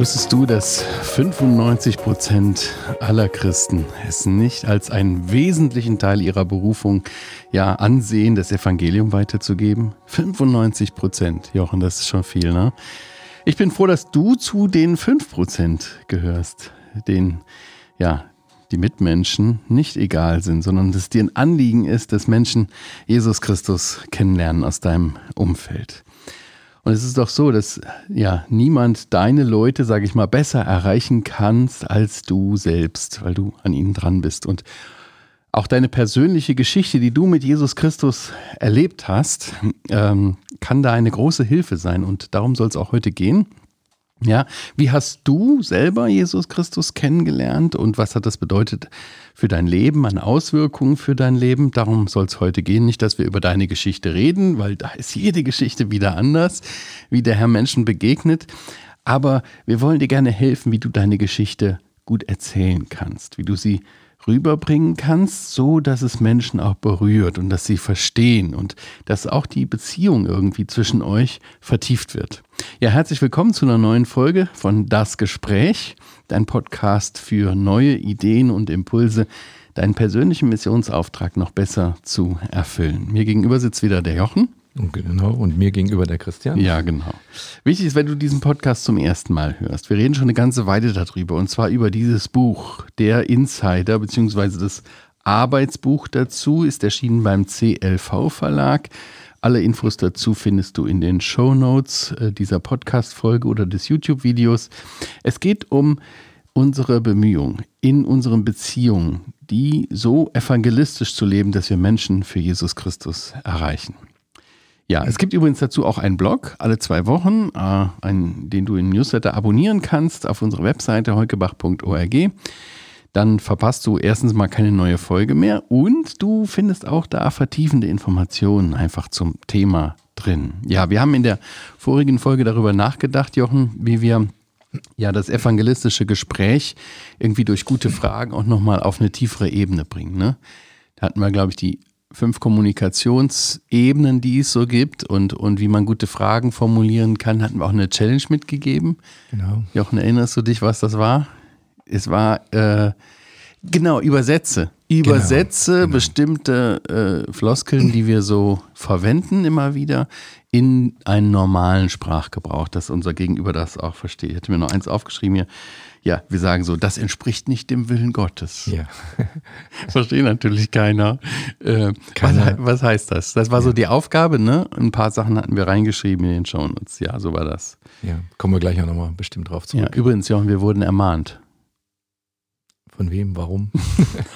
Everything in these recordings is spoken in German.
Wusstest du, dass 95 Prozent aller Christen es nicht als einen wesentlichen Teil ihrer Berufung ja ansehen, das Evangelium weiterzugeben? 95 Prozent, Jochen, das ist schon viel, ne? Ich bin froh, dass du zu den 5 Prozent gehörst, den, ja, die Mitmenschen nicht egal sind, sondern dass dir ein Anliegen ist, dass Menschen Jesus Christus kennenlernen aus deinem Umfeld. Und es ist doch so, dass ja niemand deine Leute, sage ich mal, besser erreichen kannst als du selbst, weil du an ihnen dran bist. Und auch deine persönliche Geschichte, die du mit Jesus Christus erlebt hast, ähm, kann da eine große Hilfe sein. Und darum soll es auch heute gehen. Ja, wie hast du selber Jesus Christus kennengelernt und was hat das bedeutet für dein Leben, an Auswirkungen für dein Leben? Darum soll es heute gehen. Nicht, dass wir über deine Geschichte reden, weil da ist jede Geschichte wieder anders, wie der Herr Menschen begegnet. Aber wir wollen dir gerne helfen, wie du deine Geschichte gut erzählen kannst, wie du sie rüberbringen kannst, so dass es Menschen auch berührt und dass sie verstehen und dass auch die Beziehung irgendwie zwischen euch vertieft wird. Ja, herzlich willkommen zu einer neuen Folge von Das Gespräch, dein Podcast für neue Ideen und Impulse, deinen persönlichen Missionsauftrag noch besser zu erfüllen. Mir gegenüber sitzt wieder der Jochen. Und genau, und mir gegenüber der Christian. Ja, genau. Wichtig ist, wenn du diesen Podcast zum ersten Mal hörst. Wir reden schon eine ganze Weile darüber und zwar über dieses Buch, Der Insider, beziehungsweise das Arbeitsbuch dazu ist erschienen beim CLV Verlag. Alle Infos dazu findest du in den Show Notes äh, dieser Podcast-Folge oder des YouTube-Videos. Es geht um unsere Bemühungen in unseren Beziehungen, die so evangelistisch zu leben, dass wir Menschen für Jesus Christus erreichen. Ja, es gibt übrigens dazu auch einen Blog, alle zwei Wochen, äh, einen, den du im Newsletter abonnieren kannst auf unserer Webseite heukebach.org. Dann verpasst du erstens mal keine neue Folge mehr und du findest auch da vertiefende Informationen einfach zum Thema drin. Ja, wir haben in der vorigen Folge darüber nachgedacht, Jochen, wie wir ja das evangelistische Gespräch irgendwie durch gute Fragen auch nochmal auf eine tiefere Ebene bringen. Ne? Da hatten wir, glaube ich, die fünf Kommunikationsebenen, die es so gibt und, und wie man gute Fragen formulieren kann, hatten wir auch eine Challenge mitgegeben. Genau. Jochen, erinnerst du dich, was das war? Es war, äh, genau, Übersetze. Übersetze genau, genau. bestimmte äh, Floskeln, die wir so verwenden immer wieder, in einen normalen Sprachgebrauch, dass unser Gegenüber das auch versteht. Ich hätte mir noch eins aufgeschrieben hier ja, wir sagen so, das entspricht nicht dem Willen Gottes. Ja. Versteht natürlich keiner. Äh, keiner. Was, was, heißt das? Das war ja. so die Aufgabe, ne? Ein paar Sachen hatten wir reingeschrieben in den Shownotes. Ja, so war das. Ja, kommen wir gleich auch nochmal bestimmt drauf zurück. Ja, übrigens, Jochen, wir wurden ermahnt. Von wem? Warum?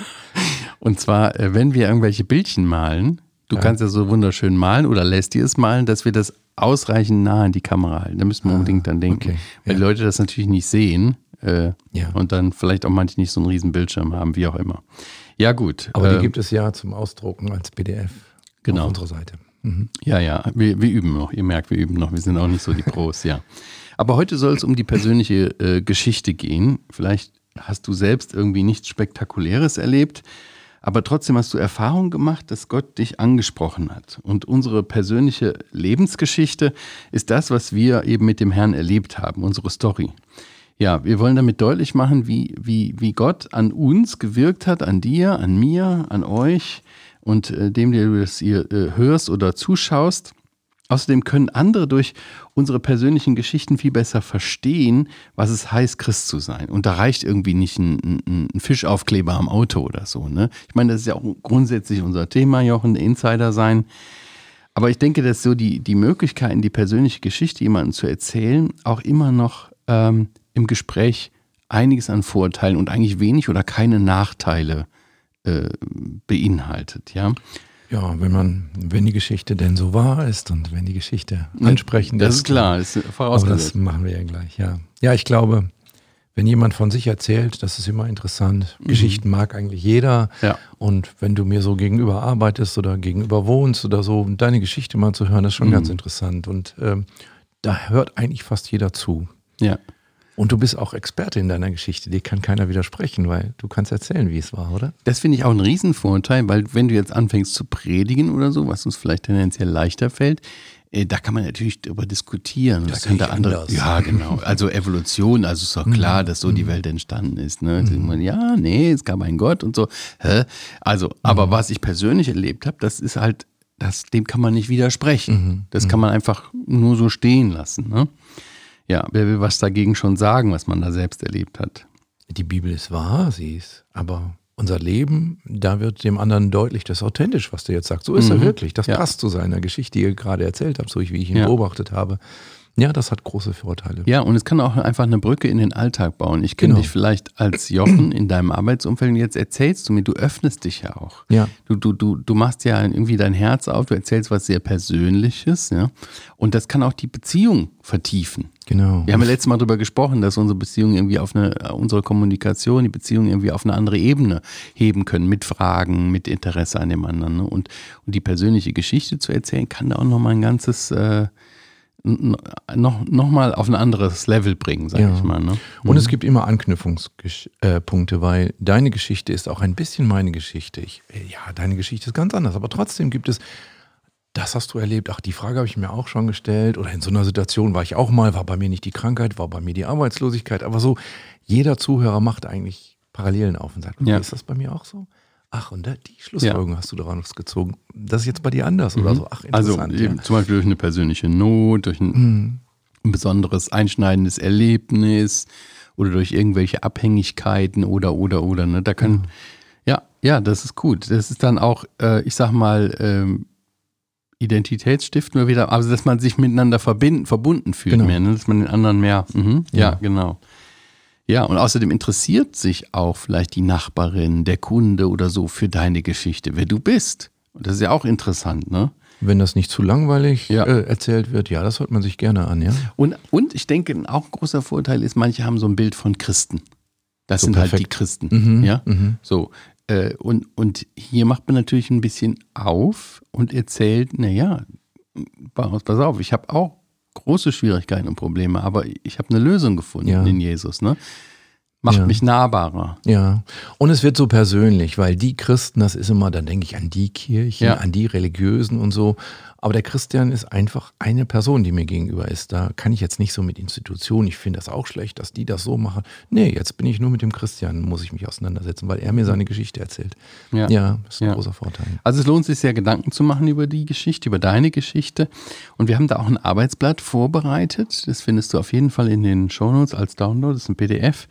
Und zwar, äh, wenn wir irgendwelche Bildchen malen, du ja. kannst ja so wunderschön malen oder lässt dir es malen, dass wir das ausreichend nah an die Kamera halten. Da müssen wir ah, unbedingt dann denken. Okay. Weil ja. die Leute das natürlich nicht sehen. Äh, ja. Und dann vielleicht auch manche nicht so einen riesen Bildschirm haben, wie auch immer. Ja, gut. Aber die äh, gibt es ja zum Ausdrucken als PDF genau. auf unserer Seite. Mhm. Ja, ja, wir, wir, üben noch. Ihr merkt, wir üben noch. Wir sind auch nicht so die Pros, ja. Aber heute soll es um die persönliche äh, Geschichte gehen. Vielleicht hast du selbst irgendwie nichts Spektakuläres erlebt, aber trotzdem hast du Erfahrung gemacht, dass Gott dich angesprochen hat. Und unsere persönliche Lebensgeschichte ist das, was wir eben mit dem Herrn erlebt haben, unsere Story. Ja, wir wollen damit deutlich machen, wie, wie, wie Gott an uns gewirkt hat, an dir, an mir, an euch und äh, dem, der du das hier äh, hörst oder zuschaust. Außerdem können andere durch unsere persönlichen Geschichten viel besser verstehen, was es heißt, Christ zu sein. Und da reicht irgendwie nicht ein, ein, ein Fischaufkleber am Auto oder so. Ne? Ich meine, das ist ja auch grundsätzlich unser Thema, Jochen, Insider sein. Aber ich denke, dass so die, die Möglichkeiten, die persönliche Geschichte jemandem zu erzählen, auch immer noch ähm, im Gespräch einiges an Vorteilen und eigentlich wenig oder keine Nachteile äh, beinhaltet, ja. Ja, wenn man, wenn die Geschichte denn so wahr ist und wenn die Geschichte ansprechend das ist. Das ist klar, ist Aber das machen wir ja gleich, ja. Ja, ich glaube, wenn jemand von sich erzählt, das ist immer interessant. Mhm. Geschichten mag eigentlich jeder. Ja. Und wenn du mir so gegenüber arbeitest oder gegenüber wohnst oder so, deine Geschichte mal zu hören, ist schon mhm. ganz interessant. Und ähm, da hört eigentlich fast jeder zu. Ja. Und du bist auch Experte in deiner Geschichte, dir kann keiner widersprechen, weil du kannst erzählen, wie es war, oder? Das finde ich auch ein Riesenvorteil, weil wenn du jetzt anfängst zu predigen oder so, was uns vielleicht tendenziell leichter fällt, äh, da kann man natürlich darüber diskutieren. Das da kann der andere, anders. ja genau, also Evolution, also ist doch klar, dass so die Welt entstanden ist. Ne? Man, Ja, nee, es gab einen Gott und so. Hä? Also, aber was ich persönlich erlebt habe, das ist halt, das, dem kann man nicht widersprechen. Das kann man einfach nur so stehen lassen. Ne? Ja, wer will was dagegen schon sagen, was man da selbst erlebt hat? Die Bibel ist wahr, sie ist, aber unser Leben, da wird dem anderen deutlich, das ist authentisch, was du jetzt sagst. So ist er wirklich. Das Ja. passt zu seiner Geschichte, die ihr gerade erzählt habt, so wie ich ihn Ja. beobachtet habe. Ja, das hat große Vorteile. Ja, und es kann auch einfach eine Brücke in den Alltag bauen. Ich kenne Genau. dich vielleicht als Jochen in deinem Arbeitsumfeld und jetzt erzählst du mir, du öffnest dich ja auch. Ja. Du, du, du, du machst ja irgendwie dein Herz auf, du erzählst was sehr Persönliches, ja. Und das kann auch die Beziehung vertiefen. Genau. Wir haben ja letztes Mal darüber gesprochen, dass unsere Beziehung irgendwie auf eine, unsere Kommunikation, die Beziehung irgendwie auf eine andere Ebene heben können, mit Fragen, mit Interesse an dem anderen. Ne? Und, und die persönliche Geschichte zu erzählen, kann da auch nochmal ein ganzes, äh, noch, noch mal auf ein anderes Level bringen, sag Ja. ich mal. Ne? Und es gibt immer Anknüpfungspunkte, weil deine Geschichte ist auch ein bisschen meine Geschichte. Ich, äh, ja, deine Geschichte ist ganz anders, aber trotzdem gibt es, das hast du erlebt, ach, die Frage habe ich mir auch schon gestellt oder in so einer Situation war ich auch mal, war bei mir nicht die Krankheit, war bei mir die Arbeitslosigkeit, aber so, jeder Zuhörer macht eigentlich Parallelen auf und sagt, okay, Ja. ist das bei mir auch so? Ach, und da, die Schlussfolgerung hast du daraus gezogen. Das ist jetzt bei dir anders oder so. Ach, Also interessant. eben ja. zum Beispiel durch eine persönliche Not, durch ein, Mhm. besonderes einschneidendes Erlebnis oder durch irgendwelche Abhängigkeiten oder oder oder. Ne? Da kann ja ja, das ist gut. Das ist dann auch, äh, ich sag mal, ähm, Identitätsstiften wir wieder, also dass man sich miteinander verbinden, verbunden fühlt Genau. mehr, ne? dass man den anderen mehr. Mhm, ja. Ja. genau. Ja, und außerdem interessiert sich auch vielleicht die Nachbarin, der Kunde oder so für deine Geschichte, wer du bist. Und das ist ja auch interessant, ne? Wenn das nicht zu langweilig Ja. äh, erzählt wird, ja, das hört man sich gerne an, ja. Und, und ich denke, auch ein großer Vorteil ist, manche haben so ein Bild von Christen. Das So sind halt die perfekt. Christen. Mhm, Ja? mhm. So. Äh, und, und hier macht man natürlich ein bisschen auf und erzählt, naja, pass auf, ich habe auch große Schwierigkeiten und Probleme, aber ich habe eine Lösung gefunden Ja. in Jesus. Ne? Macht Ja. mich nahbarer. Ja, und es wird so persönlich, weil die Christen, das ist immer, dann denke ich an die Kirchen, Ja. an die Religiösen und so. Aber der Christian ist einfach eine Person, die mir gegenüber ist. Da kann ich jetzt nicht so mit Institutionen, ich finde das auch schlecht, dass die das so machen. Nee, jetzt bin ich nur mit dem Christian, muss ich mich auseinandersetzen, weil er mir seine Geschichte erzählt. Ja. Ja, das ist ein Ja. großer Vorteil. Also es lohnt sich sehr, Gedanken zu machen über die Geschichte, über deine Geschichte. Und wir haben da auch ein Arbeitsblatt vorbereitet. Das findest du auf jeden Fall in den Shownotes als Download. Das ist ein PDF.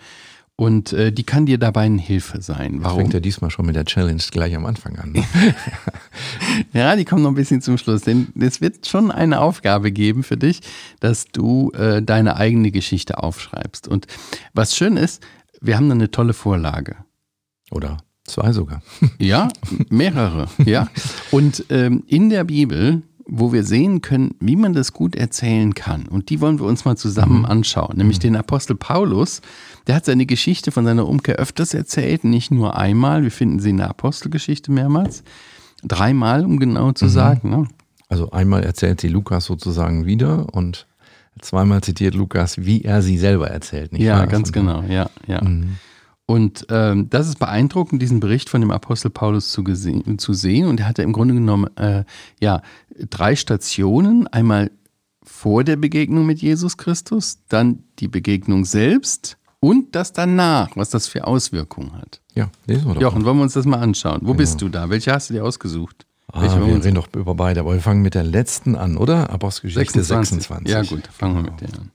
Und äh, die kann dir dabei eine Hilfe sein. Jetzt Warum? fängt er diesmal schon mit der Challenge gleich am Anfang an. ne? Ja, die kommen noch ein bisschen zum Schluss. Denn es wird schon eine Aufgabe geben für dich, dass du äh, deine eigene Geschichte aufschreibst. Und was schön ist, wir haben da eine tolle Vorlage. Oder zwei sogar. Ja, mehrere, ja. Und ähm, in der Bibel, wo wir sehen können, wie man das gut erzählen kann, und die wollen wir uns mal zusammen anschauen, nämlich den Apostel Paulus, der hat seine Geschichte von seiner Umkehr öfters erzählt, nicht nur einmal, wir finden sie in der Apostelgeschichte mehrmals, dreimal, um genau zu sagen. Ne? Also einmal erzählt sie Lukas sozusagen wieder und zweimal zitiert Lukas, wie er sie selber erzählt. Nicht Ja, wahr? ganz Und- genau, ja, ja. Mhm. Und ähm, das ist beeindruckend, diesen Bericht von dem Apostel Paulus zu, gesehen, zu sehen. Und er hatte im Grunde genommen äh, ja, drei Stationen. Einmal vor der Begegnung mit Jesus Christus, dann die Begegnung selbst und das danach, was das für Auswirkungen hat. Ja, lesen wir doch. Jochen, wollen wir uns das mal anschauen? Wo bist du da? Welche hast du dir ausgesucht? Ah, wir reden doch über beide, aber wir fangen mit der letzten an, oder? Apostelgeschichte 26. Ja gut, fangen wir mit der an.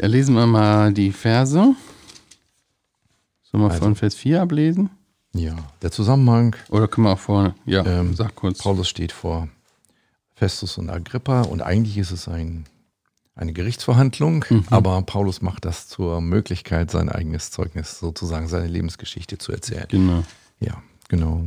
Ja, lesen wir mal die Verse. Sollen wir Also. von Vers 4 ablesen? Ja, der Zusammenhang, Oder können wir auch vorne? Ja, Ähm, sag kurz. Paulus steht vor Festus und Agrippa und eigentlich ist es ein, eine Gerichtsverhandlung, Mhm. aber Paulus macht das zur Möglichkeit, sein eigenes Zeugnis, sozusagen seine Lebensgeschichte zu erzählen. Genau. Ja, genau.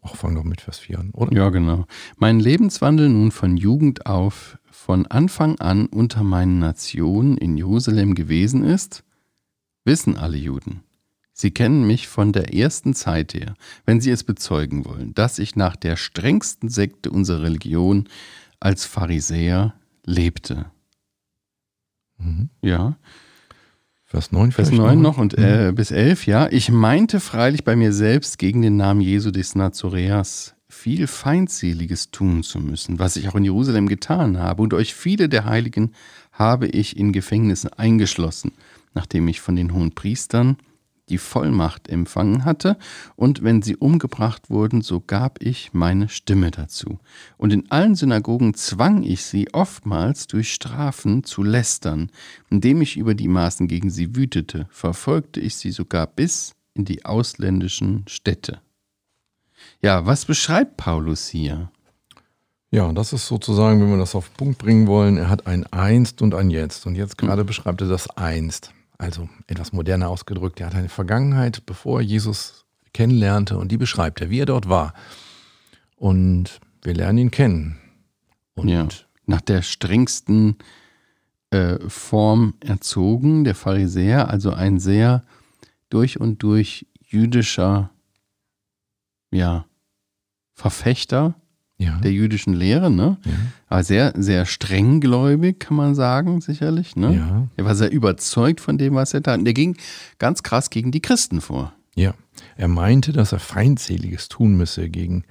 Auch fangen doch mit Vers 4 an, oder? Ja, genau. Mein Lebenswandel nun von Jugend auf, von Anfang an unter meinen Nationen in Jerusalem gewesen ist, wissen alle Juden. Sie kennen mich von der ersten Zeit her, wenn sie es bezeugen wollen, dass ich nach der strengsten Sekte unserer Religion als Pharisäer lebte. Mhm. Ja. Vers 9 Vers vielleicht 9 noch und Mhm. äh, bis 11, ja. Ich meinte freilich bei mir selbst gegen den Namen Jesu des Nazoreas viel Feindseliges tun zu müssen, was ich auch in Jerusalem getan habe, und euch viele der Heiligen habe ich in Gefängnissen eingeschlossen, nachdem ich von den hohen Priestern die Vollmacht empfangen hatte, und wenn sie umgebracht wurden, so gab ich meine Stimme dazu. Und in allen Synagogen zwang ich sie oftmals durch Strafen zu lästern, indem ich über die Maßen gegen sie wütete, verfolgte ich sie sogar bis in die ausländischen Städte. Ja, was beschreibt Paulus hier? Ja, das ist sozusagen, wenn wir das auf den Punkt bringen wollen, er hat ein Einst und ein Jetzt. Und jetzt gerade beschreibt er das Einst also etwas moderner ausgedrückt, er hat eine Vergangenheit, bevor er Jesus kennenlernte und die beschreibt er, wie er dort war. Und wir lernen ihn kennen. Und ja, nach der strengsten äh, Form erzogen, der Pharisäer, also ein sehr durch und durch jüdischer ja, Verfechter ja. der jüdischen Lehre, ne? Ja. Aber sehr, sehr strenggläubig, kann man sagen, sicherlich. Ne? Ja. Er war sehr überzeugt von dem, was er tat. Und er ging ganz krass gegen die Christen vor. Ja, er meinte, dass er Feindseliges tun müsse gegen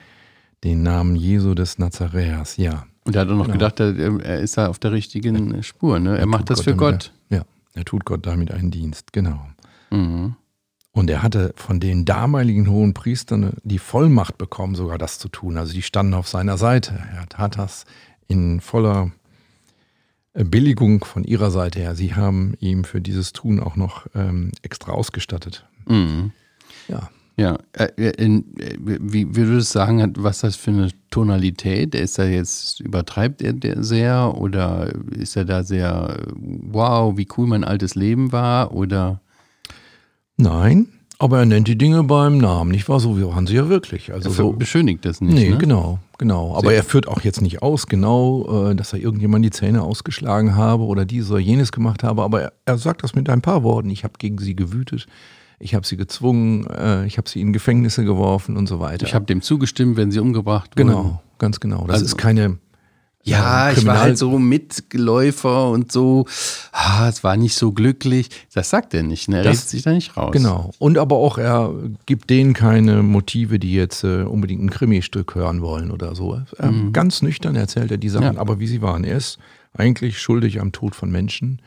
den Namen Jesu des Nazaräers, ja. Und er hat auch noch genau. gedacht, er, ist da auf der richtigen Spur, ne? Er, er macht das für Gott. ja, er tut Gott damit einen Dienst, genau. Mhm. Und er hatte von den damaligen hohen Priestern die Vollmacht bekommen, sogar das zu tun. Also die standen auf seiner Seite. Er tat das in voller äh, Billigung von ihrer Seite her. Sie haben ihm für dieses Tun auch noch ähm, extra ausgestattet. Mhm. Ja. Ja, äh, äh, wie würdest du sagen, was das für eine Tonalität? Ist er jetzt, übertreibt er sehr oder ist er da sehr, wow, wie cool mein altes Leben war oder? Nein, aber er nennt die Dinge beim Namen, nicht wahr? So waren sie ja wirklich. Also er so, beschönigt das nicht. Nee, ne? genau, genau. Aber Sehr er führt auch jetzt nicht aus, genau, äh, dass er irgendjemand die Zähne ausgeschlagen habe oder dies oder jenes gemacht habe. Aber er, er sagt das mit ein paar Worten. Ich habe gegen sie gewütet. Ich habe sie gezwungen, äh, ich habe sie in Gefängnisse geworfen und so weiter. Ich habe dem zugestimmt, wenn sie umgebracht wurden. Genau, ganz genau. Das also, ist keine ja, ähm, ich war halt so Mitläufer und so, ah, es war nicht so glücklich. Das sagt er nicht, ne? er redet sich da nicht raus. Genau. Und aber auch, er gibt denen keine Motive, die jetzt äh, unbedingt ein Krimi-Stück hören wollen oder so. Er, mhm. Ganz nüchtern erzählt er die Sachen, ja. aber wie sie waren. Er ist eigentlich schuldig am Tod von Menschen.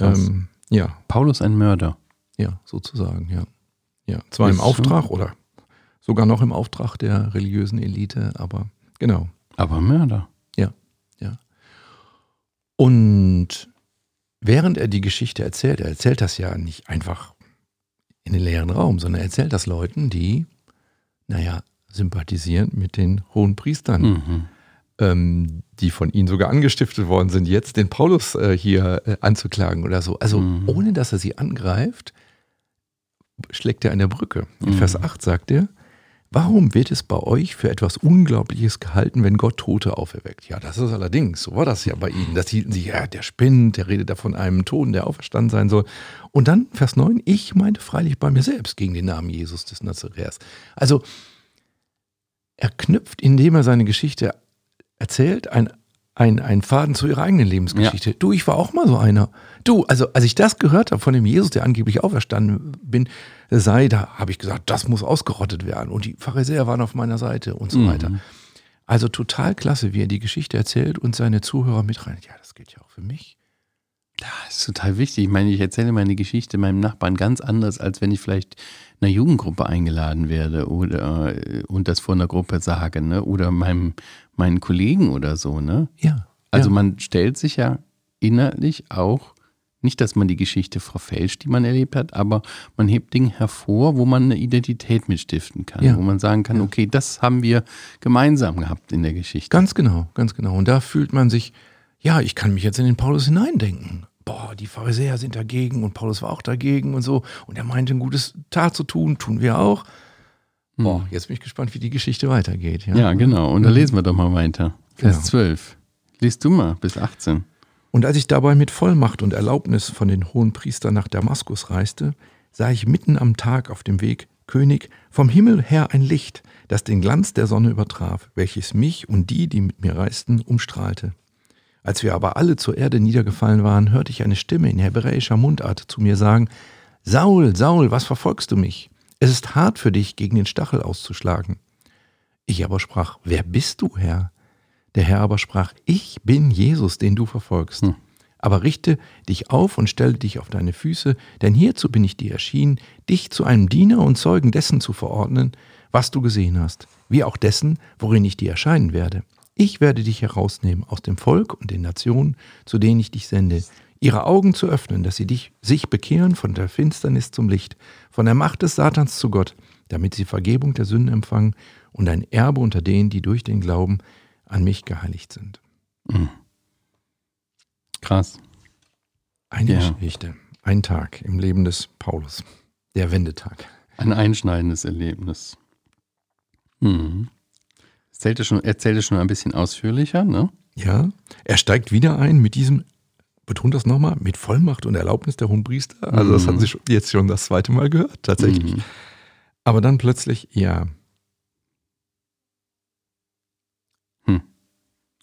Ähm, ja. Paulus ein Mörder. Ja, sozusagen, ja. Ja, zwar ist im Auftrag so? oder sogar noch im Auftrag der religiösen Elite, aber genau. Aber Mörder. Und während er die Geschichte erzählt, er erzählt das ja nicht einfach in den leeren Raum, sondern er erzählt das Leuten, die, naja, sympathisieren mit den hohen Priestern, mhm. ähm, die von ihnen sogar angestiftet worden sind, jetzt den Paulus äh, hier äh, anzuklagen oder so. Also mhm. ohne dass er sie angreift, schlägt er an der Brücke. In mhm. Vers 8 sagt er, Warum wird es bei euch für etwas Unglaubliches gehalten, wenn Gott Tote auferweckt? Ja, das ist allerdings, so war das ja bei ihnen. Das hielten sie, ja, der spinnt, der redet da von einem Toten, der auferstanden sein soll. Und dann, Vers 9, ich meinte freilich bei mir selbst gegen den Namen Jesus des Nazaräers. Also, er knüpft, indem er seine Geschichte erzählt, ein ein, ein Faden zu ihrer eigenen Lebensgeschichte. Ja. Du, ich war auch mal so einer. Du, also als ich das gehört habe von dem Jesus, der angeblich auferstanden bin, sei, da habe ich gesagt, das muss ausgerottet werden. Und die Pharisäer waren auf meiner Seite und so mhm. weiter. Also total klasse, wie er die Geschichte erzählt und seine Zuhörer mit rein. Ja, das geht ja auch für mich. Das ist total wichtig. Ich meine, ich erzähle meine Geschichte meinem Nachbarn ganz anders, als wenn ich vielleicht einer Jugendgruppe eingeladen werde oder äh, und das vor einer Gruppe sage, ne? Oder meinem, meinen Kollegen oder so, ne? Ja. Also ja. man stellt sich ja innerlich auch, nicht, dass man die Geschichte verfälscht, die man erlebt hat, aber man hebt Dinge hervor, wo man eine Identität mitstiften kann, ja. wo man sagen kann, ja. okay, das haben wir gemeinsam gehabt in der Geschichte. Ganz genau, ganz genau. Und da fühlt man sich, ja, ich kann mich jetzt in den Paulus hineindenken boah, die Pharisäer sind dagegen und Paulus war auch dagegen und so. Und er meinte, ein gutes Tat zu tun, tun wir auch. Hm. Boah, jetzt bin ich gespannt, wie die Geschichte weitergeht. Ja, ja genau. Und da lesen wir doch mal weiter. Vers genau. 12. Liest du mal bis 18. Und als ich dabei mit Vollmacht und Erlaubnis von den hohen Priestern nach Damaskus reiste, sah ich mitten am Tag auf dem Weg, König, vom Himmel her ein Licht, das den Glanz der Sonne übertraf, welches mich und die, die mit mir reisten, umstrahlte. Als wir aber alle zur Erde niedergefallen waren, hörte ich eine Stimme in hebräischer Mundart zu mir sagen, Saul, Saul, was verfolgst du mich? Es ist hart für dich, gegen den Stachel auszuschlagen. Ich aber sprach, wer bist du, Herr? Der Herr aber sprach, ich bin Jesus, den du verfolgst. Hm. Aber richte dich auf und stelle dich auf deine Füße, denn hierzu bin ich dir erschienen, dich zu einem Diener und Zeugen dessen zu verordnen, was du gesehen hast, wie auch dessen, worin ich dir erscheinen werde. Ich werde dich herausnehmen aus dem Volk und den Nationen, zu denen ich dich sende, ihre Augen zu öffnen, dass sie dich, sich bekehren von der Finsternis zum Licht, von der Macht des Satans zu Gott, damit sie Vergebung der Sünden empfangen und ein Erbe unter denen, die durch den Glauben an mich geheiligt sind. Mhm. Krass. Eine ja. Geschichte, ein Tag im Leben des Paulus, der Wendetag. Ein einschneidendes Erlebnis. Mhm. Erzählte schon, erzählte schon ein bisschen ausführlicher, ne? Ja, er steigt wieder ein mit diesem, betont das nochmal, mit Vollmacht und Erlaubnis der Hohen Priester. Also, mhm. das haben Sie jetzt schon das zweite Mal gehört, tatsächlich. Mhm. Aber dann plötzlich, ja,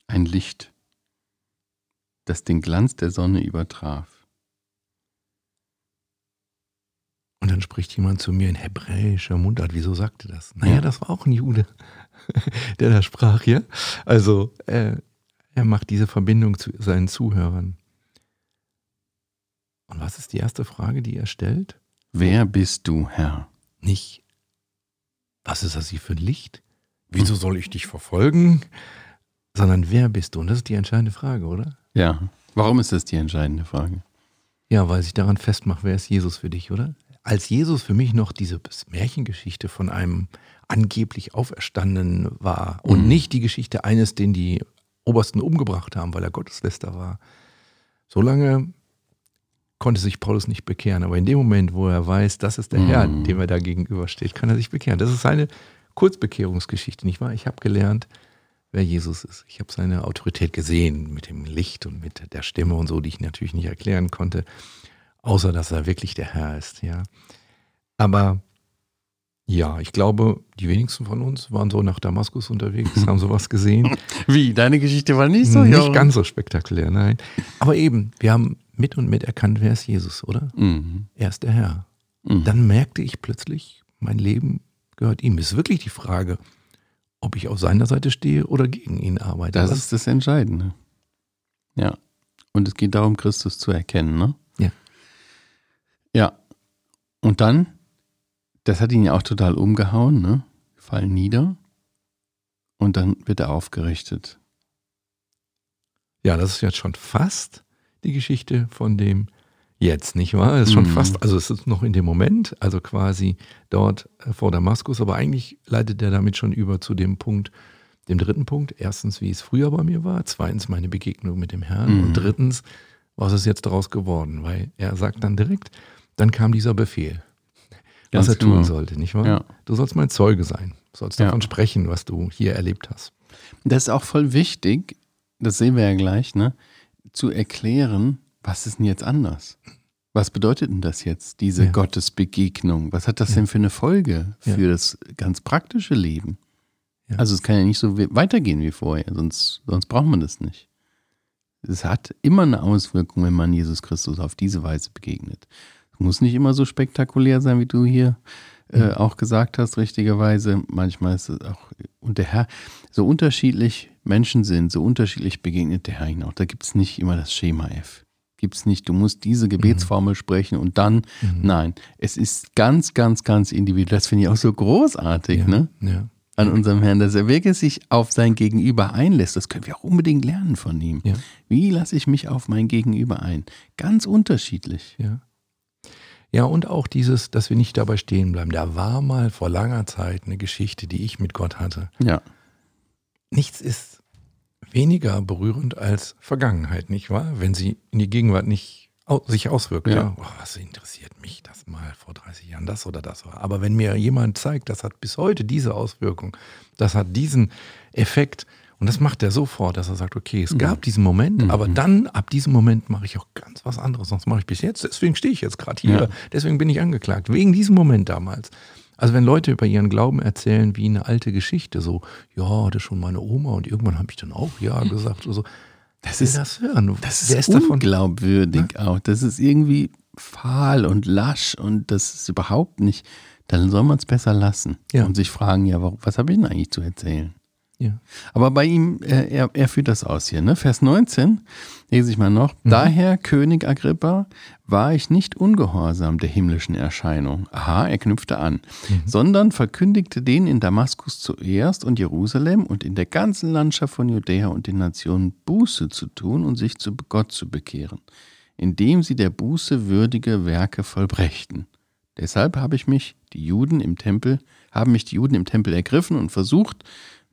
ein Licht, das den Glanz der Sonne übertraf. Und dann spricht jemand zu mir in hebräischer Mundart. Wieso sagte das? Naja, ja. das war auch ein Jude, der da sprach, ja. Also äh, er macht diese Verbindung zu seinen Zuhörern. Und was ist die erste Frage, die er stellt? Wer bist du, Herr? Nicht, was ist das hier für ein Licht? Wieso soll ich dich verfolgen? sondern wer bist du? Und das ist die entscheidende Frage, oder? Ja. Warum ist das die entscheidende Frage? Ja, weil sich daran festmacht, wer ist Jesus für dich, oder? Als Jesus für mich noch diese Märchengeschichte von einem angeblich Auferstandenen war und mhm. nicht die Geschichte eines, den die Obersten umgebracht haben, weil er Gottesläster war. Solange konnte sich Paulus nicht bekehren. Aber in dem Moment, wo er weiß, das ist der mhm. Herr, dem er da gegenübersteht, kann er sich bekehren. Das ist seine Kurzbekehrungsgeschichte, nicht wahr? Ich habe gelernt, wer Jesus ist. Ich habe seine Autorität gesehen mit dem Licht und mit der Stimme und so, die ich natürlich nicht erklären konnte, außer dass er wirklich der Herr ist, ja. Aber ja, ich glaube, die wenigsten von uns waren so nach Damaskus unterwegs, haben sowas gesehen. Wie? Deine Geschichte war nicht so? Nicht ganz so spektakulär, nein. Aber eben, wir haben mit und mit erkannt, wer ist Jesus, oder? Mhm. Er ist der Herr. Mhm. Dann merkte ich plötzlich, mein Leben gehört ihm. Es ist wirklich die Frage, ob ich auf seiner Seite stehe oder gegen ihn arbeite. Das ist das Entscheidende. Ja. Und es geht darum, Christus zu erkennen, ne? Ja. Ja. Und dann, das hat ihn ja auch total umgehauen, ne? Fallen nieder. Und dann wird er aufgerichtet. Ja, das ist jetzt schon fast die Geschichte von dem jetzt, nicht wahr? Es ist schon mhm. fast, also es ist noch in dem Moment, also quasi dort äh, vor Damaskus, aber eigentlich leitet er damit schon über zu dem Punkt, dem dritten Punkt. Erstens, wie es früher bei mir war, zweitens meine Begegnung mit dem Herrn mhm. und drittens, was ist jetzt daraus geworden? Weil er sagt dann direkt, dann kam dieser Befehl, Ganz was er tun genau. sollte, nicht wahr? Ja. Du sollst mein Zeuge sein, du sollst davon ja. sprechen, was du hier erlebt hast. Das ist auch voll wichtig, das sehen wir ja gleich, ne? Zu erklären, was ist denn jetzt anders? Was bedeutet denn das jetzt, diese ja. Gottesbegegnung? Was hat das ja. denn für eine Folge für ja. das ganz praktische Leben? Also es kann ja nicht so weitergehen wie vorher, sonst, sonst braucht man das nicht. Es hat immer eine Auswirkung, wenn man Jesus Christus auf diese Weise begegnet. Es muss nicht immer so spektakulär sein, wie du hier äh, auch gesagt hast, richtigerweise. Manchmal ist es auch, und der Herr, so unterschiedlich Menschen sind, so unterschiedlich begegnet der Herr ihnen auch. Da gibt es nicht immer das Schema F gibt es nicht. Du musst diese Gebetsformel mhm. sprechen und dann, mhm. nein, es ist ganz, ganz, ganz individuell. Das finde ich auch so großartig, ja, ne? Ja. An unserem Herrn, dass er wirklich sich auf sein Gegenüber einlässt. Das können wir auch unbedingt lernen von ihm. Ja. Wie lasse ich mich auf mein Gegenüber ein? Ganz unterschiedlich. Ja. Ja, und auch dieses, dass wir nicht dabei stehen bleiben. Da war mal vor langer Zeit eine Geschichte, die ich mit Gott hatte. Ja. Nichts ist weniger berührend als Vergangenheit, nicht wahr? Wenn sie in die Gegenwart nicht sich auswirkt. Ja. ja. Oh, was interessiert mich das mal vor 30 Jahren, das oder das war. Aber wenn mir jemand zeigt, das hat bis heute diese Auswirkung, das hat diesen Effekt, und das macht er sofort, dass er sagt, okay, es gab diesen Moment, mhm. aber dann ab diesem Moment mache ich auch ganz was anderes, sonst mache ich bis jetzt. Deswegen stehe ich jetzt gerade hier, ja. deswegen bin ich angeklagt, wegen diesem Moment damals. Also wenn Leute über ihren Glauben erzählen wie eine alte Geschichte, so, ja, das ist schon meine Oma und irgendwann habe ich dann auch ja gesagt oder so. Das ist das hören. Das ist, ist unglaubwürdig davon? auch. Das ist irgendwie fahl und lasch und das ist überhaupt nicht dann soll man es besser lassen Ja. und sich fragen, ja, warum, was habe ich denn eigentlich zu erzählen? Ja. Aber bei ihm, äh, er, er führt das aus hier, ne? Vers 19, lese ich mal noch. Mhm. Daher, König Agrippa, war ich nicht ungehorsam der himmlischen Erscheinung. Aha, er knüpfte an. Mhm. Sondern verkündigte den in Damaskus zuerst und Jerusalem und in der ganzen Landschaft von Judäa und den Nationen Buße zu tun und sich zu Gott zu bekehren, indem sie der Buße würdige Werke vollbrächten. Deshalb habe ich mich die Juden im Tempel, haben mich die Juden im Tempel ergriffen und versucht,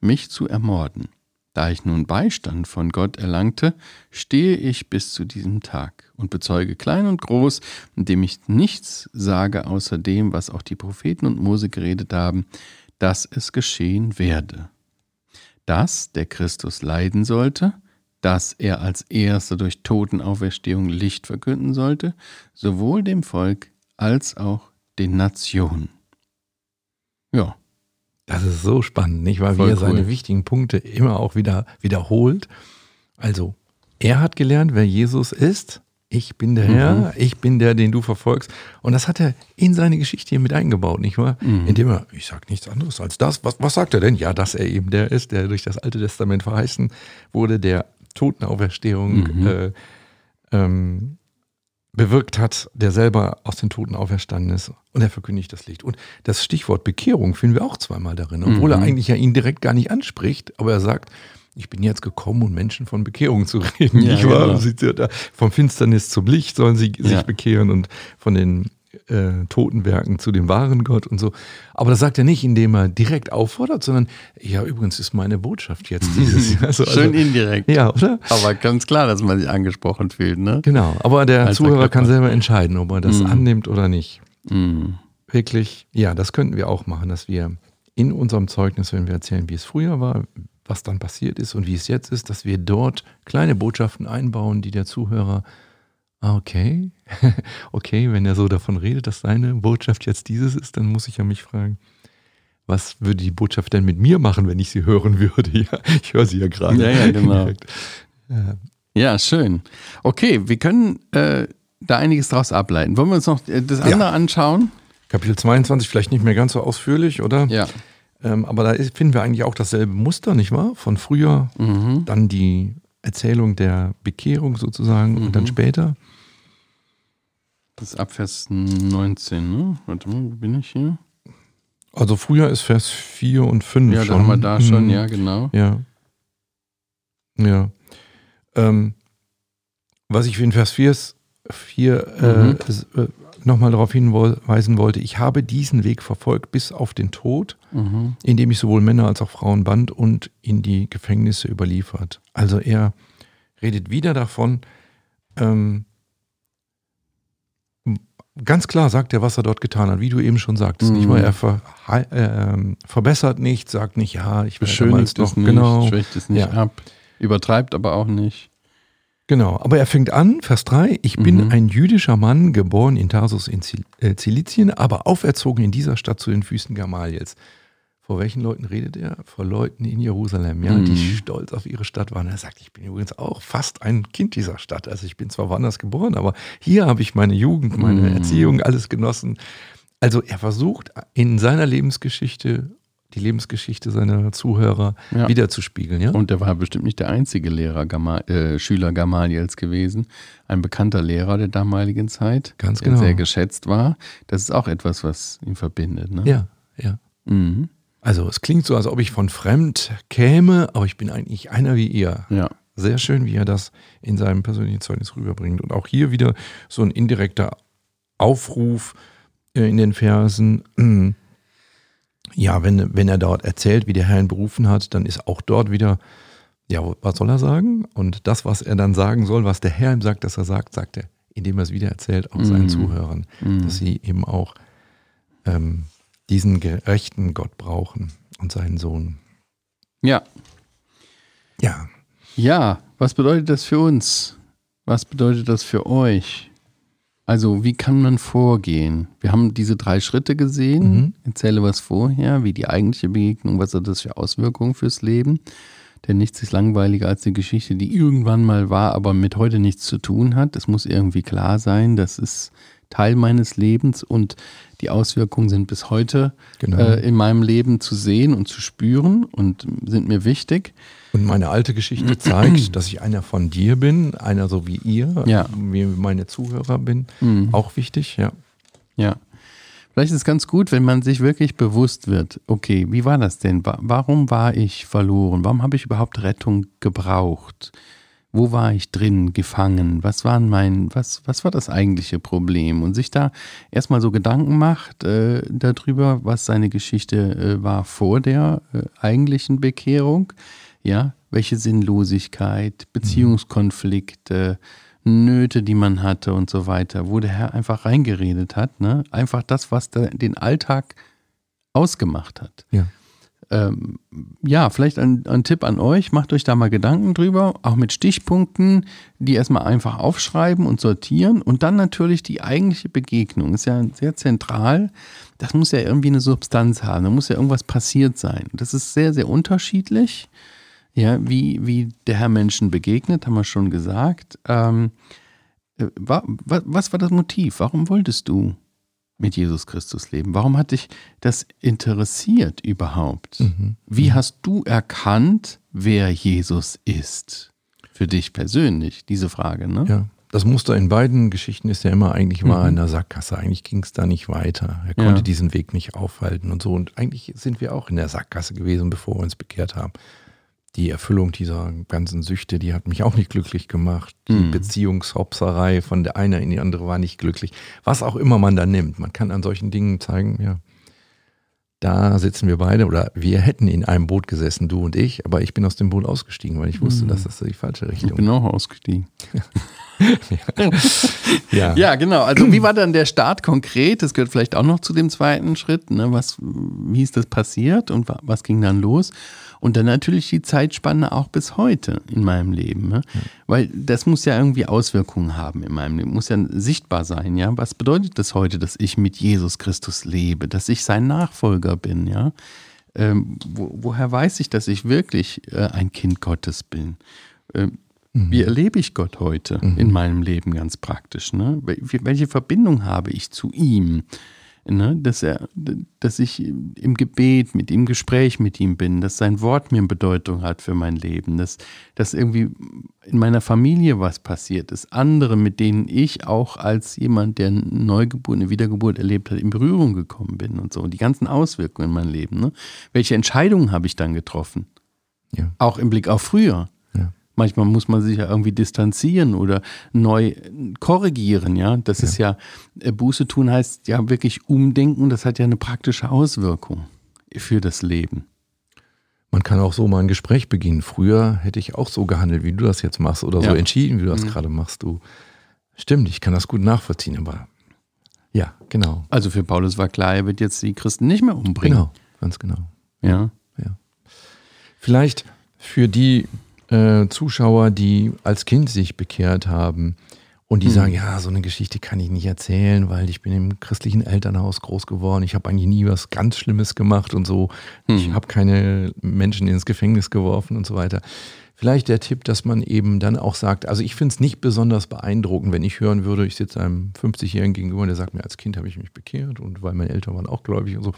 mich zu ermorden. Da ich nun Beistand von Gott erlangte, stehe ich bis zu diesem Tag und bezeuge klein und groß, indem ich nichts sage außer dem, was auch die Propheten und Mose geredet haben, dass es geschehen werde. Dass der Christus leiden sollte, dass er als Erster durch Totenauferstehung Licht verkünden sollte, sowohl dem Volk als auch den Nationen. Ja, Das ist so spannend, nicht? Weil Voll er cool. seine wichtigen Punkte immer auch wieder wiederholt. Also, er hat gelernt, wer Jesus ist. Ich bin der Mhm. Herr, ich bin der, den du verfolgst. Und das hat er in seine Geschichte hier mit eingebaut, nicht wahr? Mhm. Indem er, ich sage nichts anderes als das. Was, was sagt er denn? Ja, dass er eben der ist, der durch das Alte Testament verheißen wurde, der Totenauferstehung Mhm. äh, ähm, bewirkt hat, der selber aus den Toten auferstanden ist und er verkündigt das Licht. Und das Stichwort Bekehrung finden wir auch zweimal darin, obwohl er Mhm. eigentlich ja ihn direkt gar nicht anspricht, aber er sagt, ich bin jetzt gekommen, um Menschen von Bekehrung zu reden. Ja, nicht wahr? genau. Vom Finsternis zum Licht sollen sie sich Ja. bekehren und von den äh, Totenwerken zu dem wahren Gott und so. Aber das sagt er nicht, indem er direkt auffordert, sondern ja, übrigens ist meine Botschaft jetzt dieses. Also, schön also, indirekt. ja, oder? Aber ganz klar, dass man sich angesprochen fühlt, ne? Genau, aber der Als Zuhörer kann Verkörper. selber entscheiden, ob er das Mhm. annimmt oder nicht. Mhm. Wirklich, ja, das könnten wir auch machen, dass wir in unserem Zeugnis, wenn wir erzählen, wie es früher war, was dann passiert ist und wie es jetzt ist, dass wir dort kleine Botschaften einbauen, die der Zuhörer, ah, okay, okay, wenn er so davon redet, dass seine Botschaft jetzt dieses ist, dann muss ich ja mich fragen, was würde die Botschaft denn mit mir machen, wenn ich sie hören würde? Ja, ich höre sie ja gerade. Ja, ja, genau. Ja, Ja, schön. Okay, wir können äh, da einiges draus ableiten. Wollen wir uns noch äh, das Ja. andere anschauen? Kapitel 22, vielleicht nicht mehr ganz so ausführlich, oder? Ja. Ähm, aber da ist, finden wir eigentlich auch dasselbe Muster, nicht wahr? Von früher, Mhm. dann die Erzählung der Bekehrung sozusagen und dann Mhm. später. Das ist ab Vers 19, ne? Warte mal, wo bin ich hier? Also früher ist Vers 4 und 5 Ja, da schon. haben wir da schon, Mhm. ja, genau. Ja. Ja. Ähm, was ich in Vers 4, ist- 4 Mhm. äh, ist, äh, nochmal darauf hinweisen wollte, ich habe diesen Weg verfolgt bis auf den Tod, Mhm. indem ich sowohl Männer als auch Frauen band und in die Gefängnisse überliefert. Also er redet wieder davon, ähm, ganz klar sagt er, was er dort getan hat, wie du eben schon sagtest. Mhm. Nicht mal er ver, ähm, verbessert nicht, sagt nicht, ja, ich Beschönigt doch es nicht, genau. schwächt es nicht Ja. ab, übertreibt aber auch nicht. Genau, aber er fängt an, Vers 3, ich bin Mhm. ein jüdischer Mann, geboren in Tarsus in Zil äh, Zilizien, aber auferzogen in dieser Stadt zu den Füßen Gamaliels. Vor welchen Leuten redet er? Vor Leuten in Jerusalem, ja, die Mhm. stolz auf ihre Stadt waren. Er sagt, ich bin übrigens auch fast ein Kind dieser Stadt. Also ich bin zwar woanders geboren, aber hier habe ich meine Jugend, meine Mhm. Erziehung, alles genossen. Also er versucht in seiner Lebensgeschichte, die Lebensgeschichte seiner Zuhörer Ja. wiederzuspiegeln, ja? Und der war bestimmt nicht der einzige Lehrer, Gama äh, Schüler Gamaliels gewesen. Ein bekannter Lehrer der damaligen Zeit, Ganz der genau. sehr geschätzt war. Das ist auch etwas, was ihn verbindet. Ne? ja, ja. Mhm. Also es klingt so, als ob ich von fremd käme, aber ich bin eigentlich einer wie ihr. Ja. Sehr schön, wie er das in seinem persönlichen Zeugnis rüberbringt. Und auch hier wieder so ein indirekter Aufruf äh, in den Versen. Ja, wenn, wenn er dort erzählt, wie der Herr ihn berufen hat, dann ist auch dort wieder, ja, was soll er sagen? Und das, was er dann sagen soll, was der Herr ihm sagt, dass er sagt, sagt er, indem er es wieder erzählt, auch seinen Mhm. Zuhörern, Mhm. dass sie eben auch ähm, diesen gerechten Gott brauchen und seinen Sohn. ja. Ja, Ja, was bedeutet das für uns? Was bedeutet das für euch? Also, wie kann man vorgehen? Wir haben diese drei Schritte gesehen. Mhm. Erzähle was vorher, wie die eigentliche Begegnung, was hat das für Auswirkungen fürs Leben? Denn nichts ist langweiliger als eine Geschichte, die irgendwann mal war, aber mit heute nichts zu tun hat. Es muss irgendwie klar sein, das ist Teil meines Lebens und die Auswirkungen sind bis heute genau. äh, in meinem Leben zu sehen und zu spüren und sind mir wichtig. Und meine alte Geschichte zeigt, dass ich einer von dir bin, einer so wie ihr, ja. wie meine Zuhörer bin. Mhm. Auch wichtig, ja. Ja. Vielleicht ist es ganz gut, wenn man sich wirklich bewusst wird, okay, wie war das denn? Warum war ich verloren? Warum habe ich überhaupt Rettung gebraucht? Wo war ich drin, gefangen? Was, waren mein, was, was war das eigentliche Problem? Und sich da erstmal so Gedanken macht äh, darüber, was seine Geschichte äh, war vor der äh, eigentlichen Bekehrung. Ja, welche Sinnlosigkeit, Beziehungskonflikte, Nöte, die man hatte und so weiter, wo der Herr einfach reingeredet hat. Ne? Einfach das, was der, den Alltag ausgemacht hat. Ja ähm, ja, vielleicht ein, ein, Tipp an euch, macht euch da mal Gedanken drüber, auch mit Stichpunkten, die erstmal einfach aufschreiben und sortieren und dann natürlich die eigentliche Begegnung. Ist ja sehr zentral. Das muss ja irgendwie eine Substanz haben, da muss ja irgendwas passiert sein. Das ist sehr, sehr unterschiedlich, ja, wie, wie der Herr Menschen begegnet, haben wir schon gesagt. Ähm, äh, was war das Motiv? Warum wolltest du mit Jesus Christus leben? Warum hat dich das interessiert überhaupt? Mhm. Wie hast du erkannt, wer Jesus ist? Für dich persönlich, diese Frage, ne? Ja. Das Muster in beiden Geschichten ist ja immer, eigentlich war mhm. in der Sackgasse, eigentlich ging es da nicht weiter. Er konnte ja. diesen Weg nicht aufhalten und so. Und eigentlich sind wir auch in der Sackgasse gewesen, bevor wir uns bekehrt haben die Erfüllung dieser ganzen Süchte, die hat mich auch nicht glücklich gemacht. Die mhm. Beziehungshopserei von der eine in die andere war nicht glücklich. Was auch immer man da nimmt. Man kann an solchen Dingen zeigen, ja, da sitzen wir beide oder wir hätten in einem Boot gesessen, du und ich, aber ich bin aus dem Boot ausgestiegen, weil ich wusste, mhm. dass das die falsche Richtung ist. Ich bin auch ausgestiegen. ja. ja. genau. Also wie war dann der Start konkret? Das gehört vielleicht auch noch zu dem zweiten Schritt. Ne? Was, wie ist das passiert und was ging dann los? Und dann natürlich die Zeitspanne auch bis heute in meinem Leben. Ne? Ja. Weil das muss ja irgendwie Auswirkungen haben in meinem Leben, muss ja sichtbar sein. Ja? Was bedeutet das heute, dass ich mit Jesus Christus lebe, dass ich sein Nachfolger bin? Ja? Ähm, wo, woher weiß ich, dass ich wirklich äh, ein Kind Gottes bin? Ähm, mhm. Wie erlebe ich Gott heute mhm. in meinem Leben ganz praktisch? Ne? Welche Verbindung habe ich zu ihm? Ne, dass er, dass ich im Gebet mit ihm, Gespräch mit ihm bin, dass sein Wort mir eine Bedeutung hat für mein Leben, dass, dass irgendwie in meiner Familie was passiert ist, andere, mit denen ich auch als jemand, der Neugeburt, eine Wiedergeburt erlebt hat, in Berührung gekommen bin und so. Und die ganzen Auswirkungen in meinem Leben. Ne? Welche Entscheidungen habe ich dann getroffen? Ja. Auch im Blick auf früher. Manchmal muss man sich ja irgendwie distanzieren oder neu korrigieren, ja. Das ja. ist ja, äh, Buße tun heißt ja wirklich umdenken, das hat ja eine praktische Auswirkung für das Leben. Man kann auch so mal ein Gespräch beginnen. Früher hätte ich auch so gehandelt, wie du das jetzt machst, oder ja. so entschieden, wie du das mhm. gerade machst. Du stimmt, ich kann das gut nachvollziehen, aber ja, genau. Also für Paulus war klar, er wird jetzt die Christen nicht mehr umbringen. Genau, ganz genau. Ja. ja. Vielleicht für die, äh, Zuschauer, die als Kind sich bekehrt haben und die mhm. sagen, ja, so eine Geschichte kann ich nicht erzählen, weil ich bin im christlichen Elternhaus groß geworden. Ich habe eigentlich nie was ganz Schlimmes gemacht und so. Mhm. Ich habe keine Menschen ins Gefängnis geworfen und so weiter. Vielleicht der Tipp, dass man eben dann auch sagt, also ich finde es nicht besonders beeindruckend, wenn ich hören würde, ich sitze einem 50-Jährigen gegenüber und der sagt mir, als Kind habe ich mich bekehrt und weil meine Eltern waren auch gläubig und so.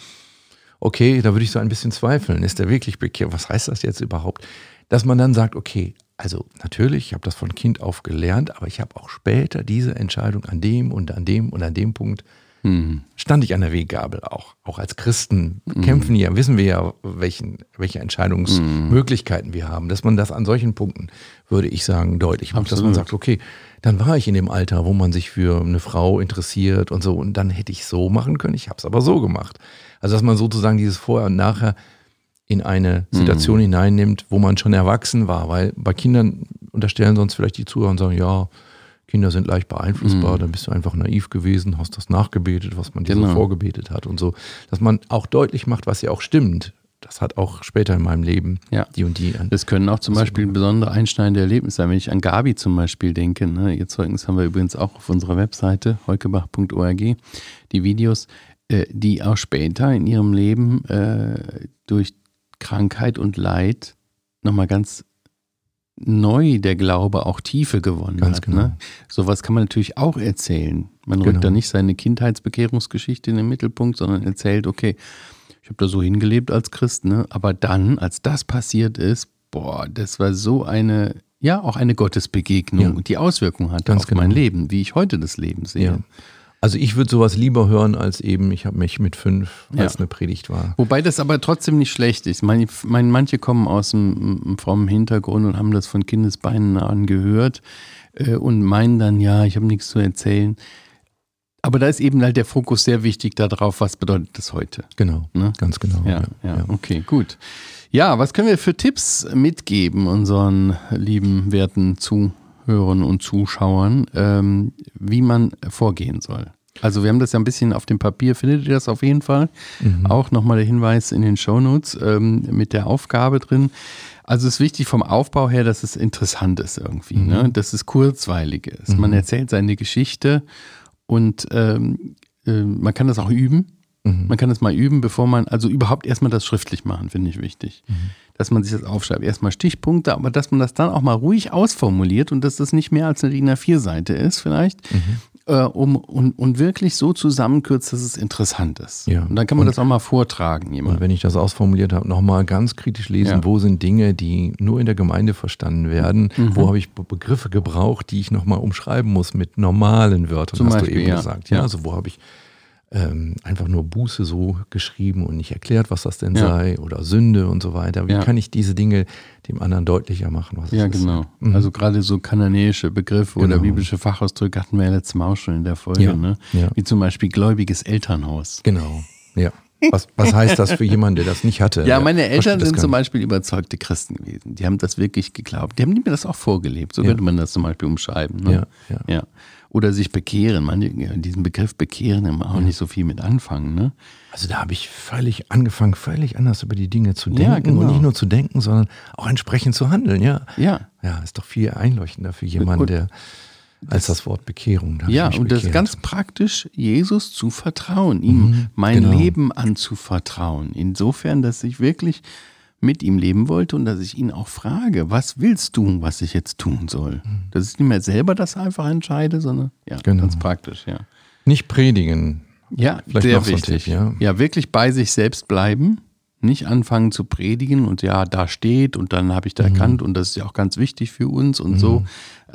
Okay, da würde ich so ein bisschen zweifeln. Ist der wirklich bekehrt? Was heißt das jetzt überhaupt? Dass man dann sagt, okay, also natürlich, ich habe das von Kind auf gelernt, aber ich habe auch später diese Entscheidung an dem und an dem und an dem Punkt hm. stand ich an der Weggabel auch. Auch als Christen hm. kämpfen ja, wissen wir ja, welchen, welche Entscheidungsmöglichkeiten hm. wir haben. Dass man das an solchen Punkten, würde ich sagen, deutlich macht, Absolut. dass man sagt, okay, dann war ich in dem Alter, wo man sich für eine Frau interessiert und so und dann hätte ich so machen können, ich habe es aber so gemacht. Also dass man sozusagen dieses Vorher und Nachher in eine Situation mhm. hineinnimmt, wo man schon erwachsen war. Weil bei Kindern unterstellen sonst vielleicht die Zuhörer und sagen, ja, Kinder sind leicht beeinflussbar, mhm. dann bist du einfach naiv gewesen, hast das nachgebetet, was man dir genau. so vorgebetet hat und so. Dass man auch deutlich macht, was ja auch stimmt. Das hat auch später in meinem Leben ja. die und die. An das können auch zum Beispiel besondere einschneidende Erlebnisse sein. Wenn ich an Gabi zum Beispiel denke, ne, ihr Zeugnis haben wir übrigens auch auf unserer Webseite heukebach.org, die Videos, äh, die auch später in ihrem Leben äh, durch Krankheit und Leid nochmal ganz neu der Glaube auch Tiefe gewonnen Ganz hat. genau. Ne? Sowas kann man natürlich auch erzählen. Man rückt Genau. da nicht seine Kindheitsbekehrungsgeschichte in den Mittelpunkt, sondern erzählt, okay, ich habe da so hingelebt als Christ, ne? aber dann, als das passiert ist, boah, das war so eine, ja, auch eine Gottesbegegnung, Ja. die Auswirkungen hat Ganz auf genau. mein Leben, wie ich heute das Leben sehe. Ja. Also ich würde sowas lieber hören, als eben, ich habe mich mit fünf, als Ja. eine Predigt war. Wobei das aber trotzdem nicht schlecht ist. Meine, meine, manche kommen aus einem, frommen Hintergrund und haben das von Kindesbeinen an gehört äh, und meinen dann, ja, ich habe nichts zu erzählen. Aber da ist eben halt der Fokus sehr wichtig darauf, was bedeutet das heute. Genau, Ne? ganz genau. Ja, ja, okay, gut. Ja, was können wir für Tipps mitgeben unseren lieben, werten Zuhörern und Zuschauern, ähm, wie man vorgehen soll? Also wir haben das ja ein bisschen auf dem Papier, findet ihr das auf jeden Fall? Mhm. Auch nochmal der Hinweis in den Shownotes ähm, mit der Aufgabe drin. Also es ist wichtig vom Aufbau her, dass es interessant ist irgendwie, Mhm. ne? dass es kurzweilig ist. Man erzählt seine Geschichte und ähm, äh, man kann das auch üben. Mhm. Man kann das mal üben, bevor man, also überhaupt erstmal das schriftlich machen, finde ich wichtig. Dass man sich das aufschreibt. Erstmal Stichpunkte, aber dass man das dann auch mal ruhig ausformuliert und dass das nicht mehr als eine DIN A4-Seite ist, vielleicht. Mhm. Äh, um, und, und wirklich so zusammenkürzt, dass es interessant ist. Ja. Und dann kann man Und- das auch mal vortragen, Und jemand. wenn ich das ausformuliert habe, nochmal ganz kritisch lesen, Ja. wo sind Dinge, die nur in der Gemeinde verstanden werden, Mhm. wo habe ich Be- Begriffe gebraucht, die ich nochmal umschreiben muss mit normalen Wörtern, Zum hast Beispiel, du eben ja. gesagt. Ja. also wo habe ich ähm, einfach nur Buße so geschrieben und nicht erklärt, was das denn Ja. sei oder Sünde und so weiter. Wie Ja. kann ich diese Dinge dem anderen deutlicher machen, Ja, genau. Mhm. Also gerade so kananäische Begriffe oder Genau. biblische Fachausdrücke hatten wir ja letztes Mal auch schon in der Folge, Ja, ne? ja. Wie zum Beispiel gläubiges Elternhaus. Genau, ja. Was, was heißt das für jemanden, der das nicht hatte? Ja, meine Eltern sind zum. Beispiel überzeugte Christen gewesen. Die haben das wirklich geglaubt. Die haben mir das auch vorgelebt. So Ja. könnte man das zum Beispiel umschreiben. Ne? Ja, ja. Oder sich bekehren. Manche, diesen Begriff bekehren haben auch nicht so viel mit anfangen. Ne? Also da habe ich völlig angefangen, völlig anders über die Dinge zu Ja, denken genau. und nicht nur zu denken, sondern auch entsprechend zu handeln. Ja, Ja. ja, ist doch viel einleuchtender für jemanden, der als das Wort Bekehrung. Da Ja, und das bekehrt. ganz praktisch, Jesus zu vertrauen, ihm Mhm, mein genau. Leben anzuvertrauen. Insofern, dass ich wirklich mit ihm leben wollte und dass ich ihn auch frage, was willst du, was ich jetzt tun soll? Dass ich nicht mehr selber das einfach entscheide, sondern ja, Mhm. Genau. ganz praktisch, ja. nicht predigen. Ja, Vielleicht sehr so wichtig. Tipp, ja. ja, wirklich bei sich selbst bleiben, nicht anfangen zu predigen und ja, da steht und dann habe ich da Mhm. erkannt und das ist ja auch ganz wichtig für uns und so.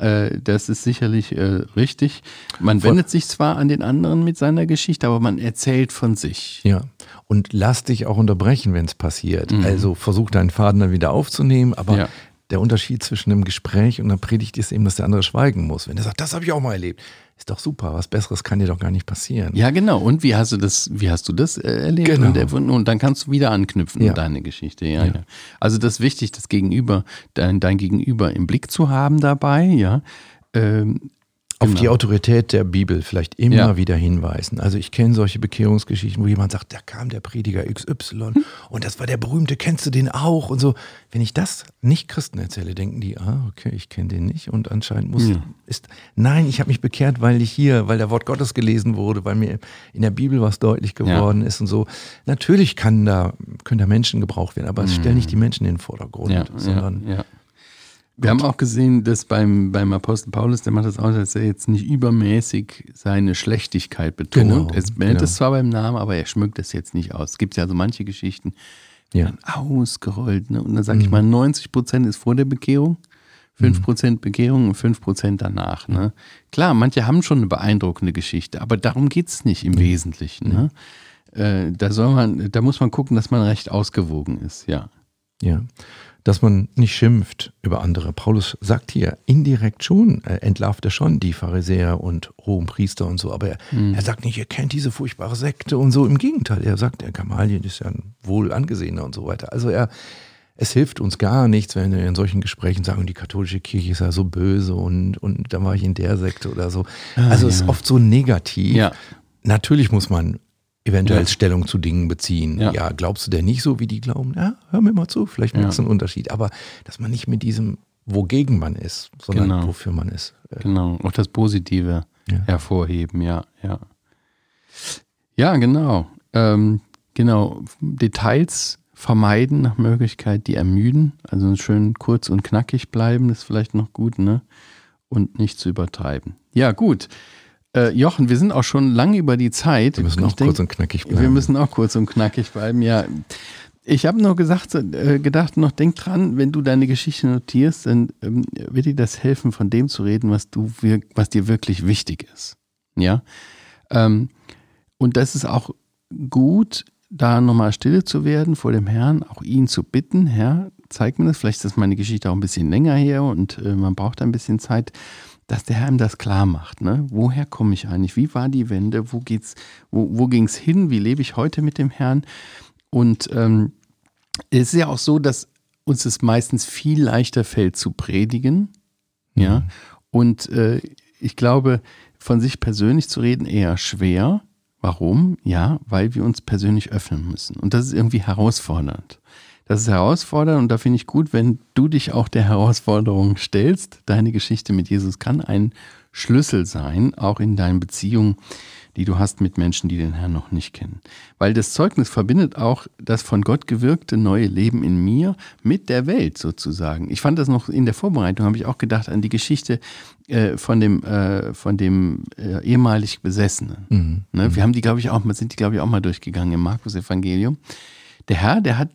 Äh, das ist sicherlich äh, richtig. Man wendet sich zwar an den anderen mit seiner Geschichte, aber man erzählt von sich. Ja. Und lass dich auch unterbrechen, wenn es passiert. Also versuch deinen Faden dann wieder aufzunehmen, aber Mhm. Ja. der Unterschied zwischen einem Gespräch und einer Predigt ist eben, dass der andere schweigen muss. Wenn der sagt, das habe ich auch mal erlebt, ist doch super, was Besseres kann dir doch gar nicht passieren. Ja, genau. Und wie hast du das, wie hast du das äh, erlebt Genau. und erfunden? Und dann kannst du wieder anknüpfen Ja. an deine Geschichte. Ja, ja. Ja. Also das ist wichtig, das Gegenüber, dein, dein Gegenüber im Blick zu haben dabei, ja. Ähm, Auf genau. die Autorität der Bibel vielleicht immer Ja. wieder hinweisen. Also ich kenne solche Bekehrungsgeschichten, wo jemand sagt, da kam der Prediger XY und das war der berühmte, kennst du den auch? Und so. Wenn ich das nicht Christen erzähle, denken die, ah, okay, ich kenne den nicht und anscheinend muss, Ja. ist, nein, ich habe mich bekehrt, weil ich hier, weil der Wort Gottes gelesen wurde, weil mir in der Bibel was deutlich geworden ist und so. Natürlich kann da, können da Menschen gebraucht werden, aber es stellen nicht die Menschen in den Vordergrund. Ja, sondern Wir haben auch gesehen, dass beim, beim Apostel Paulus, der macht das auch, dass er jetzt nicht übermäßig seine Schlechtigkeit betont. Genau, er nennt genau. es zwar beim Namen, aber er schmückt es jetzt nicht aus. Es gibt ja so manche Geschichten, die Ja. werden ausgerollt. Ne? Und dann sage ich mal, 90 Prozent ist vor der Bekehrung, 5 Prozent Bekehrung und 5 Prozent danach. Ne? Klar, manche haben schon eine beeindruckende Geschichte, aber darum geht es nicht im Wesentlichen. Ne? Äh, da, soll man, da muss man gucken, dass man recht ausgewogen ist, ja. Ja, dass man nicht schimpft über andere. Paulus sagt hier indirekt schon, er entlarvt er schon die Pharisäer und hohen Priester und so, aber er, Mhm. er sagt nicht, ihr kennt diese furchtbare Sekte und so. Im Gegenteil, er sagt, der Gamalien ist ja ein wohl angesehener und so weiter. Also er, es hilft uns gar nichts, wenn wir in solchen Gesprächen sagen, die katholische Kirche ist ja so böse und, und dann war ich in der Sekte oder so. Also es ist oft so negativ. Ah, Ja. Natürlich muss man eventuell Ja. Stellung zu Dingen beziehen. Ja. Ja. glaubst du denn nicht so, wie die glauben? Ja, hör mir mal zu, vielleicht merkst du einen Unterschied. Aber dass man nicht mit diesem, wogegen man ist, sondern Genau. wofür man ist. Äh, Genau, auch das Positive Ja. hervorheben, ja, ja. Ja, genau. Ähm, genau, Details vermeiden nach Möglichkeit, die ermüden. Also schön kurz und knackig bleiben, ist vielleicht noch gut, ne? Und nicht zu übertreiben. Ja, gut. Äh, Jochen, wir sind auch schon lange über die Zeit. Wir müssen auch denk, kurz und knackig bleiben. Wir müssen auch kurz und knackig bleiben, ja. Ich habe nur gesagt, äh, gedacht, noch denk dran, wenn du deine Geschichte notierst, dann ähm, wird dir das helfen, von dem zu reden, was du, was dir wirklich wichtig ist. Ja. Ähm, und das ist auch gut, da nochmal stille zu werden vor dem Herrn, auch ihn zu bitten, Herr, zeig mir das. Vielleicht ist meine Geschichte auch ein bisschen länger her und äh, man braucht ein bisschen Zeit dass der Herr ihm das klar macht. Ne? Woher komme ich eigentlich? Wie war die Wende? Wo geht's, wo, wo ging es hin? Wie lebe ich heute mit dem Herrn? Und ähm, es ist ja auch so, dass uns es meistens viel leichter fällt zu predigen. Mhm. Ja. Und äh, ich glaube, von sich persönlich zu reden eher schwer. Warum? Ja, weil wir uns persönlich öffnen müssen. Und das ist irgendwie herausfordernd. Das ist herausfordernd und da finde ich gut, wenn du dich auch der Herausforderung stellst. Deine Geschichte mit Jesus kann ein Schlüssel sein, auch in deinen Beziehungen, die du hast mit Menschen, die den Herrn noch nicht kennen. Weil das Zeugnis verbindet auch das von Gott gewirkte neue Leben in mir mit der Welt sozusagen. Ich fand das noch in der Vorbereitung, habe ich auch gedacht an die Geschichte äh, von dem, äh, von dem äh, ehemalig Besessenen. Mhm. Ne? Wir haben die, glaube ich, auch, sind die, glaube ich, auch mal durchgegangen im Markus-Evangelium. Der Herr, der hat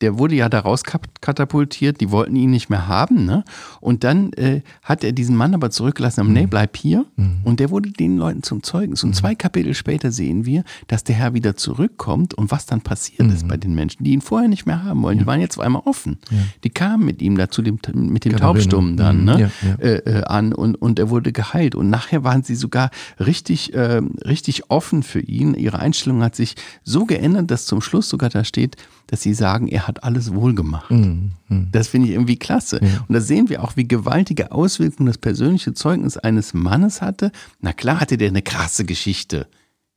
der wurde ja da rauskatapultiert, die wollten ihn nicht mehr haben. Ne? Und dann äh, hat er diesen Mann aber zurückgelassen, mhm. nee, bleib hier. Mhm. Und der wurde den Leuten zum Zeugen. Und mhm. zwei Kapitel später sehen wir, dass der Herr wieder zurückkommt und was dann passiert mhm. ist bei den Menschen, die ihn vorher nicht mehr haben wollen. Ja. Die waren jetzt auf einmal offen. Ja. Die kamen mit ihm da zu dem, mit dem Taubstummen dann mhm. ne? Ja, äh, äh, an und, und er wurde geheilt. Und nachher waren sie sogar richtig, äh, richtig offen für ihn. Ihre Einstellung hat sich so geändert, dass zum Schluss sogar da steht, dass sie sagen, er hat alles wohl gemacht. Mhm. mhm. Das finde ich irgendwie klasse. Ja. Und da sehen wir auch, wie gewaltige Auswirkungen das persönliche Zeugnis eines Mannes hatte. Na klar hatte der eine krasse Geschichte,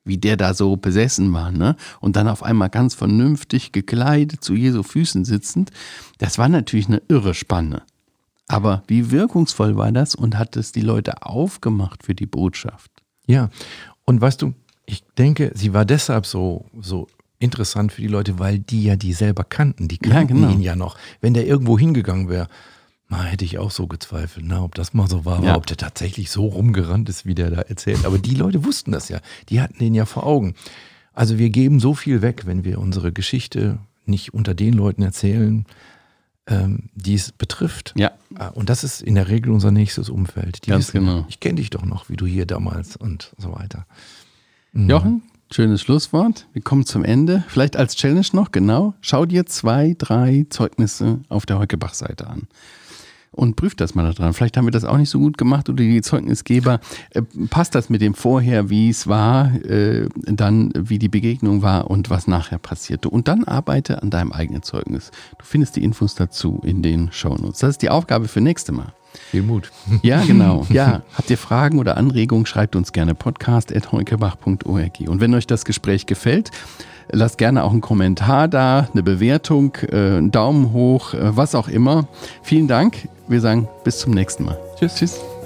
wie der da so besessen war, ne? Und dann auf einmal ganz vernünftig gekleidet zu Jesu Füßen sitzend. Das war natürlich eine irre Spanne. Aber wie wirkungsvoll war das und hat es die Leute aufgemacht für die Botschaft? Ja, und weißt du, ich denke, sie war deshalb so, so interessant für die Leute, weil die ja die selber kannten. Die kannten ja, genau. ihn ja noch. Wenn der irgendwo hingegangen wäre, hätte ich auch so gezweifelt, na, ob das mal so war, ja. ob der tatsächlich so rumgerannt ist, wie der da erzählt. Aber die Leute wussten das ja. Die hatten den ja vor Augen. Also wir geben so viel weg, wenn wir unsere Geschichte nicht unter den Leuten erzählen, ähm, die es betrifft. Ja. Ah, und das ist in der Regel unser nächstes Umfeld. Die Ganz wissen, genau. Ich kenne dich doch noch, wie du hier damals und so weiter. Mhm. Jochen, Schönes Schlusswort. Wir kommen zum Ende. Vielleicht als Challenge noch, genau. Schau dir zwei, drei Zeugnisse auf der Heukebach-Seite an. Und prüf das mal da dran. Vielleicht haben wir das auch nicht so gut gemacht oder die Zeugnisgeber. Äh, passt das mit dem vorher, wie es war, äh, dann wie die Begegnung war und was nachher passierte. Und dann arbeite an deinem eigenen Zeugnis. Du findest die Infos dazu in den Shownotes. Das ist die Aufgabe für nächste Mal. Viel Mut. Ja, genau. Ja, habt ihr Fragen oder Anregungen, schreibt uns gerne podcast.heukebach.org. Und wenn euch das Gespräch gefällt, lasst gerne auch einen Kommentar da, eine Bewertung, äh, einen Daumen hoch, äh, was auch immer. Vielen Dank. Wir sagen bis zum nächsten Mal. Tschüss. Tschüss.